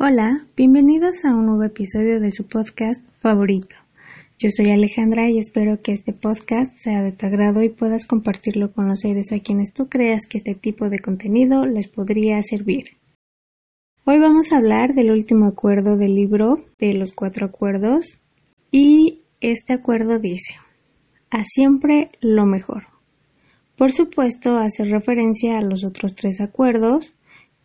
Hola, bienvenidos a un nuevo episodio de su podcast favorito. Yo soy Alejandra y espero que este podcast sea de tu agrado y puedas compartirlo con los seres a quienes tú creas que este tipo de contenido les podría servir. Hoy vamos a hablar del último acuerdo del libro de los cuatro acuerdos y este acuerdo dice a siempre lo mejor. Por supuesto, hace referencia a los otros tres acuerdos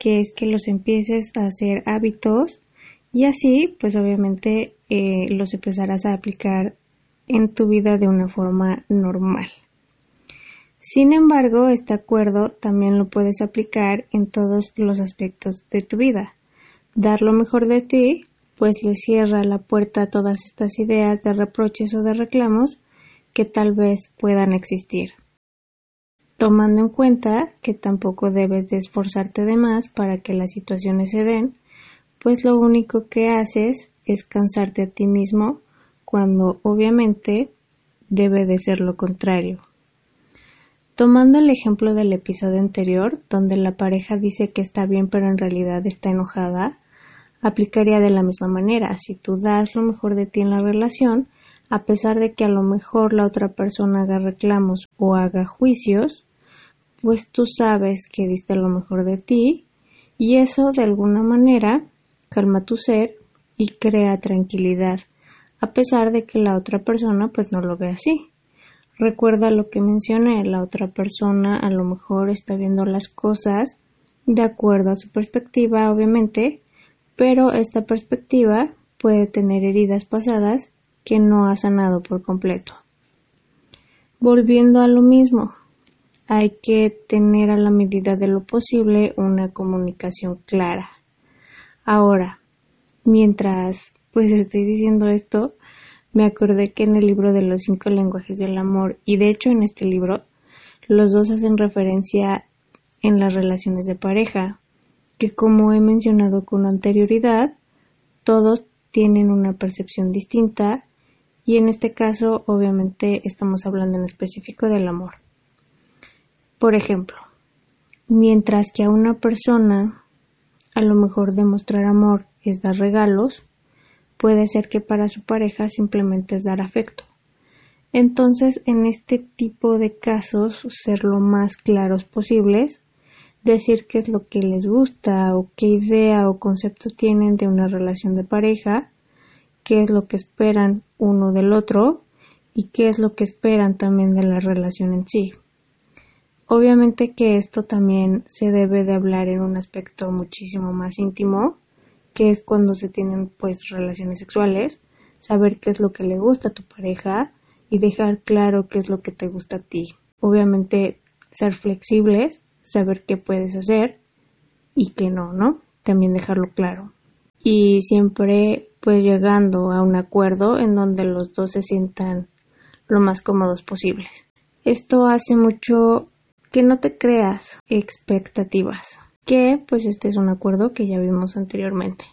que es que los empieces a hacer hábitos y así pues obviamente eh, los empezarás a aplicar en tu vida de una forma normal. Sin embargo, este acuerdo también lo puedes aplicar en todos los aspectos de tu vida. Dar lo mejor de ti, pues le cierra la puerta a todas estas ideas de reproches o de reclamos que tal vez puedan existir tomando en cuenta que tampoco debes de esforzarte de más para que las situaciones se den, pues lo único que haces es cansarte a ti mismo cuando obviamente debe de ser lo contrario. Tomando el ejemplo del episodio anterior, donde la pareja dice que está bien pero en realidad está enojada, aplicaría de la misma manera. Si tú das lo mejor de ti en la relación, a pesar de que a lo mejor la otra persona haga reclamos o haga juicios, pues tú sabes que diste lo mejor de ti y eso de alguna manera calma tu ser y crea tranquilidad, a pesar de que la otra persona pues no lo ve así. Recuerda lo que mencioné, la otra persona a lo mejor está viendo las cosas de acuerdo a su perspectiva, obviamente, pero esta perspectiva puede tener heridas pasadas que no ha sanado por completo. Volviendo a lo mismo, hay que tener a la medida de lo posible una comunicación clara. Ahora, mientras pues estoy diciendo esto, me acordé que en el libro de los cinco lenguajes del amor, y de hecho en este libro, los dos hacen referencia en las relaciones de pareja, que como he mencionado con anterioridad, todos tienen una percepción distinta y en este caso obviamente estamos hablando en específico del amor. Por ejemplo, mientras que a una persona a lo mejor demostrar amor es dar regalos, puede ser que para su pareja simplemente es dar afecto. Entonces, en este tipo de casos, ser lo más claros posibles, decir qué es lo que les gusta o qué idea o concepto tienen de una relación de pareja, qué es lo que esperan uno del otro y qué es lo que esperan también de la relación en sí. Obviamente que esto también se debe de hablar en un aspecto muchísimo más íntimo, que es cuando se tienen pues relaciones sexuales, saber qué es lo que le gusta a tu pareja y dejar claro qué es lo que te gusta a ti. Obviamente ser flexibles, saber qué puedes hacer y qué no, ¿no? También dejarlo claro. Y siempre pues llegando a un acuerdo en donde los dos se sientan lo más cómodos posibles. Esto hace mucho que no te creas expectativas, que pues este es un acuerdo que ya vimos anteriormente.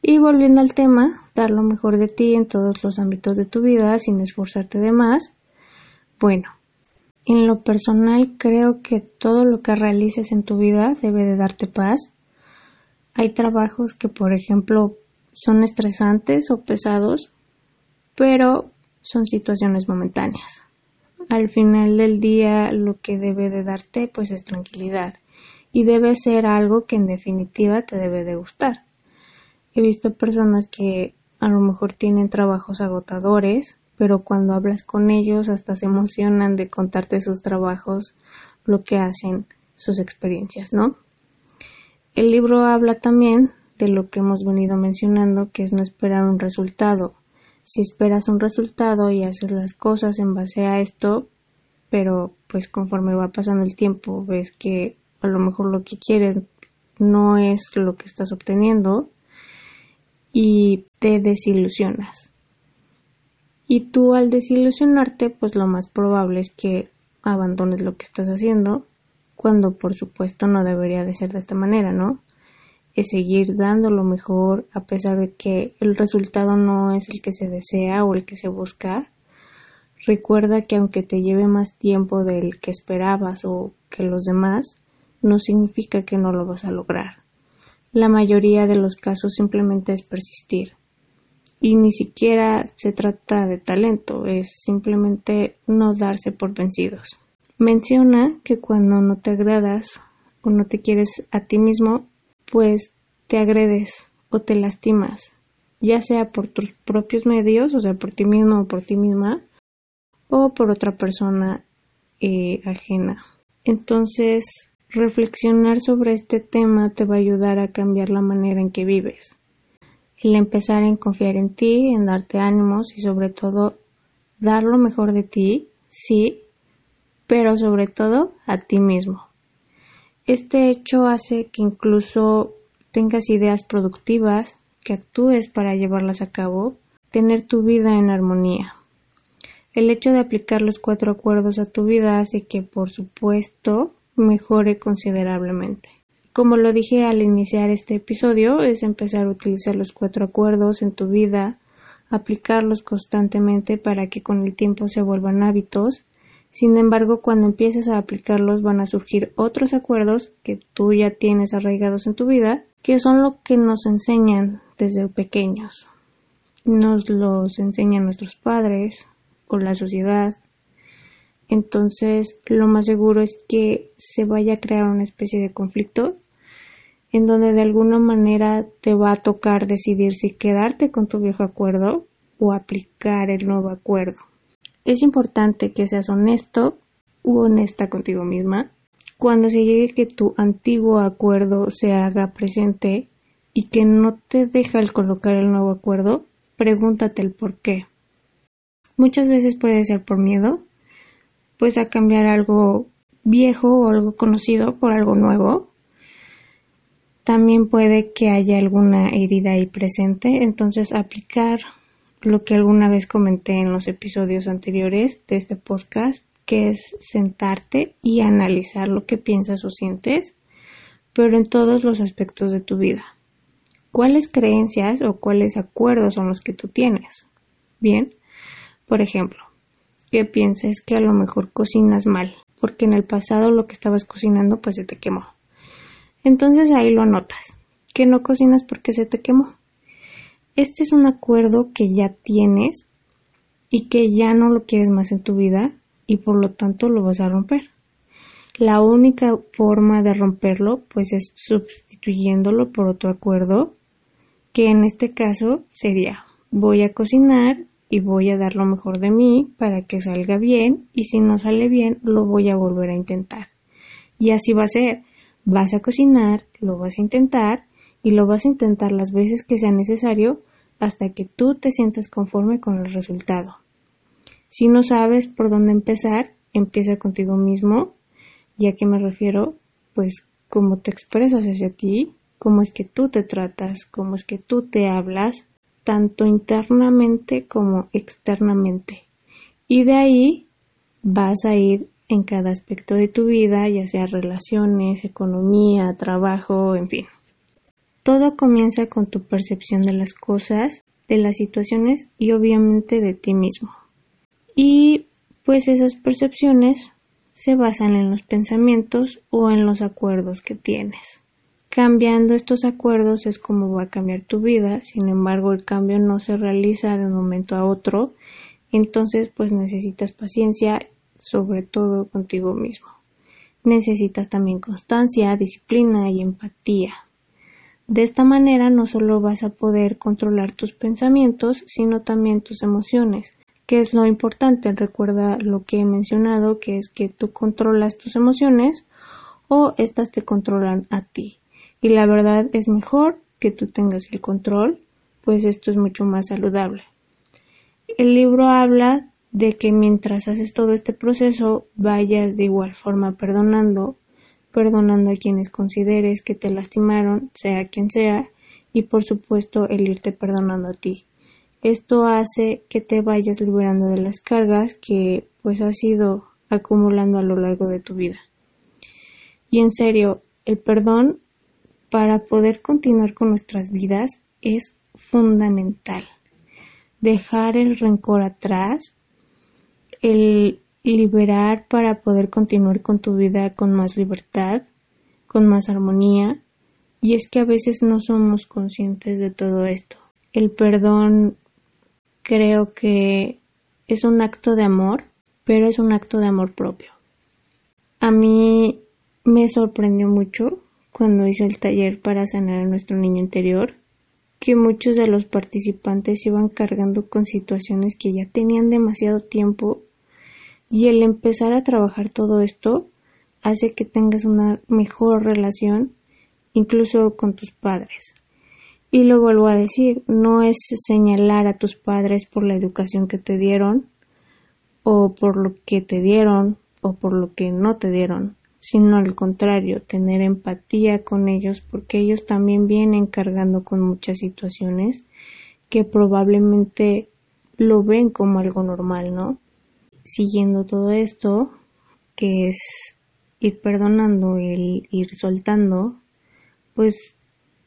Y volviendo al tema, dar lo mejor de ti en todos los ámbitos de tu vida sin esforzarte de más. Bueno, en lo personal creo que todo lo que realices en tu vida debe de darte paz. Hay trabajos que, por ejemplo, son estresantes o pesados, pero son situaciones momentáneas al final del día lo que debe de darte pues es tranquilidad y debe ser algo que en definitiva te debe de gustar. He visto personas que a lo mejor tienen trabajos agotadores, pero cuando hablas con ellos hasta se emocionan de contarte sus trabajos, lo que hacen, sus experiencias, ¿no? El libro habla también de lo que hemos venido mencionando, que es no esperar un resultado, si esperas un resultado y haces las cosas en base a esto, pero pues conforme va pasando el tiempo ves que a lo mejor lo que quieres no es lo que estás obteniendo y te desilusionas. Y tú al desilusionarte, pues lo más probable es que abandones lo que estás haciendo, cuando por supuesto no debería de ser de esta manera, ¿no? Es seguir dando lo mejor a pesar de que el resultado no es el que se desea o el que se busca. Recuerda que aunque te lleve más tiempo del que esperabas o que los demás, no significa que no lo vas a lograr. la mayoría de los casos simplemente es persistir. Y ni siquiera se trata de talento, es simplemente no darse por vencidos. Menciona que cuando no te agradas o no te quieres a ti mismo, pues te agredes o te lastimas, ya sea por tus propios medios, o sea, por ti mismo o por ti misma, o por otra persona eh, ajena. Entonces, reflexionar sobre este tema te va a ayudar a cambiar la manera en que vives. El empezar en confiar en ti, en darte ánimos y sobre todo dar lo mejor de ti, sí, pero sobre todo a ti mismo. Este hecho hace que incluso tengas ideas productivas, que actúes para llevarlas a cabo, tener tu vida en armonía. El hecho de aplicar los cuatro acuerdos a tu vida hace que, por supuesto, mejore considerablemente. Como lo dije al iniciar este episodio, es empezar a utilizar los cuatro acuerdos en tu vida, aplicarlos constantemente para que con el tiempo se vuelvan hábitos. Sin embargo, cuando empieces a aplicarlos van a surgir otros acuerdos que tú ya tienes arraigados en tu vida, que son lo que nos enseñan desde pequeños. Nos los enseñan nuestros padres, o la sociedad. Entonces, lo más seguro es que se vaya a crear una especie de conflicto en donde de alguna manera te va a tocar decidir si quedarte con tu viejo acuerdo o aplicar el nuevo acuerdo. Es importante que seas honesto u honesta contigo misma cuando se llegue que tu antiguo acuerdo se haga presente y que no te deja el colocar el nuevo acuerdo, pregúntate el por qué. Muchas veces puede ser por miedo, pues a cambiar algo viejo o algo conocido por algo nuevo. También puede que haya alguna herida ahí presente, entonces aplicar lo que alguna vez comenté en los episodios anteriores de este podcast, que es sentarte y analizar lo que piensas o sientes, pero en todos los aspectos de tu vida. ¿Cuáles creencias o cuáles acuerdos son los que tú tienes? Bien, por ejemplo, que pienses que a lo mejor cocinas mal, porque en el pasado lo que estabas cocinando pues se te quemó. Entonces ahí lo anotas, que no cocinas porque se te quemó. Este es un acuerdo que ya tienes y que ya no lo quieres más en tu vida y por lo tanto lo vas a romper. La única forma de romperlo pues es sustituyéndolo por otro acuerdo que en este caso sería voy a cocinar y voy a dar lo mejor de mí para que salga bien y si no sale bien lo voy a volver a intentar. Y así va a ser. Vas a cocinar, lo vas a intentar y lo vas a intentar las veces que sea necesario hasta que tú te sientas conforme con el resultado. Si no sabes por dónde empezar, empieza contigo mismo. ¿Y a qué me refiero? Pues cómo te expresas hacia ti, cómo es que tú te tratas, cómo es que tú te hablas, tanto internamente como externamente. Y de ahí vas a ir en cada aspecto de tu vida, ya sea relaciones, economía, trabajo, en fin. Todo comienza con tu percepción de las cosas, de las situaciones y obviamente de ti mismo. Y pues esas percepciones se basan en los pensamientos o en los acuerdos que tienes. Cambiando estos acuerdos es como va a cambiar tu vida, sin embargo el cambio no se realiza de un momento a otro, entonces pues necesitas paciencia, sobre todo contigo mismo. Necesitas también constancia, disciplina y empatía. De esta manera no solo vas a poder controlar tus pensamientos, sino también tus emociones, que es lo importante. Recuerda lo que he mencionado, que es que tú controlas tus emociones o estas te controlan a ti y la verdad es mejor que tú tengas el control, pues esto es mucho más saludable. El libro habla de que mientras haces todo este proceso vayas de igual forma perdonando, perdonando a quienes consideres que te lastimaron, sea quien sea, y por supuesto el irte perdonando a ti. Esto hace que te vayas liberando de las cargas que pues has ido acumulando a lo largo de tu vida. Y en serio, el perdón para poder continuar con nuestras vidas es fundamental. Dejar el rencor atrás, el liberar para poder continuar con tu vida con más libertad, con más armonía, Y es que a veces no somos conscientes de todo esto. El perdón creo que es un acto de amor, pero es un acto de amor propio. A mí me sorprendió mucho cuando hice el taller para sanar a nuestro niño interior que muchos de los participantes iban cargando con situaciones que ya tenían demasiado tiempo y el empezar a trabajar todo esto hace que tengas una mejor relación incluso con tus padres. Y lo vuelvo a decir, no es señalar a tus padres por la educación que te dieron o por lo que te dieron o por lo que no te dieron, sino al contrario, tener empatía con ellos porque ellos también vienen cargando con muchas situaciones que probablemente lo ven como algo normal, ¿no? Siguiendo todo esto, que es ir perdonando, el ir soltando, pues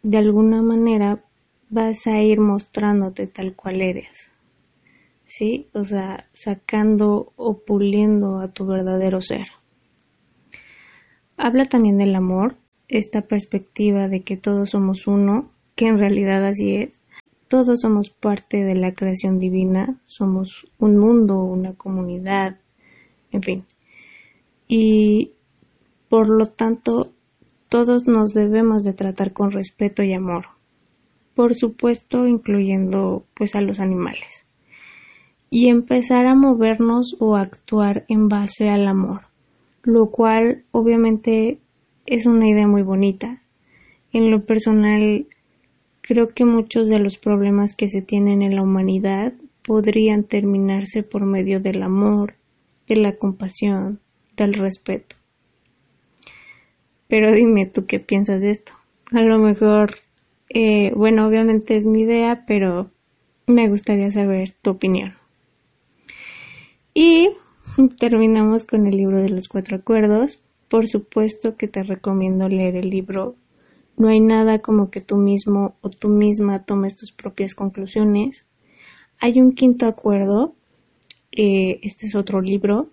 de alguna manera vas a ir mostrándote tal cual eres. ¿Sí? O sea, sacando o puliendo a tu verdadero ser. Habla también del amor, esta perspectiva de que todos somos uno, que en realidad así es. Todos somos parte de la creación divina, somos un mundo, una comunidad, en fin. Y por lo tanto, todos nos debemos de tratar con respeto y amor. Por supuesto, incluyendo pues a los animales. Y empezar a movernos o actuar en base al amor lo cual obviamente es una idea muy bonita. En lo personal, creo que muchos de los problemas que se tienen en la humanidad podrían terminarse por medio del amor, de la compasión, del respeto. Pero dime tú qué piensas de esto. A lo mejor, eh, bueno, obviamente es mi idea, pero me gustaría saber tu opinión. Y terminamos con el libro de los cuatro acuerdos. Por supuesto que te recomiendo leer el libro. No hay nada como que tú mismo o tú misma tomes tus propias conclusiones. Hay un quinto acuerdo. Eh, este es otro libro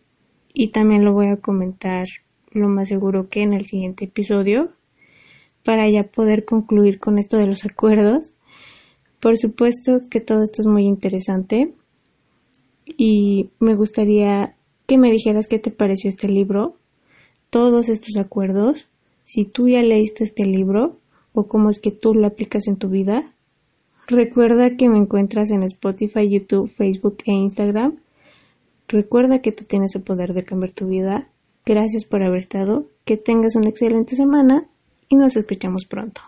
y también lo voy a comentar lo más seguro que en el siguiente episodio para ya poder concluir con esto de los acuerdos. Por supuesto que todo esto es muy interesante y me gustaría que me dijeras qué te pareció este libro, todos estos acuerdos, si tú ya leíste este libro o cómo es que tú lo aplicas en tu vida. Recuerda que me encuentras en Spotify, YouTube, Facebook e Instagram. Recuerda que tú tienes el poder de cambiar tu vida. Gracias por haber estado. Que tengas una excelente semana y nos escuchamos pronto.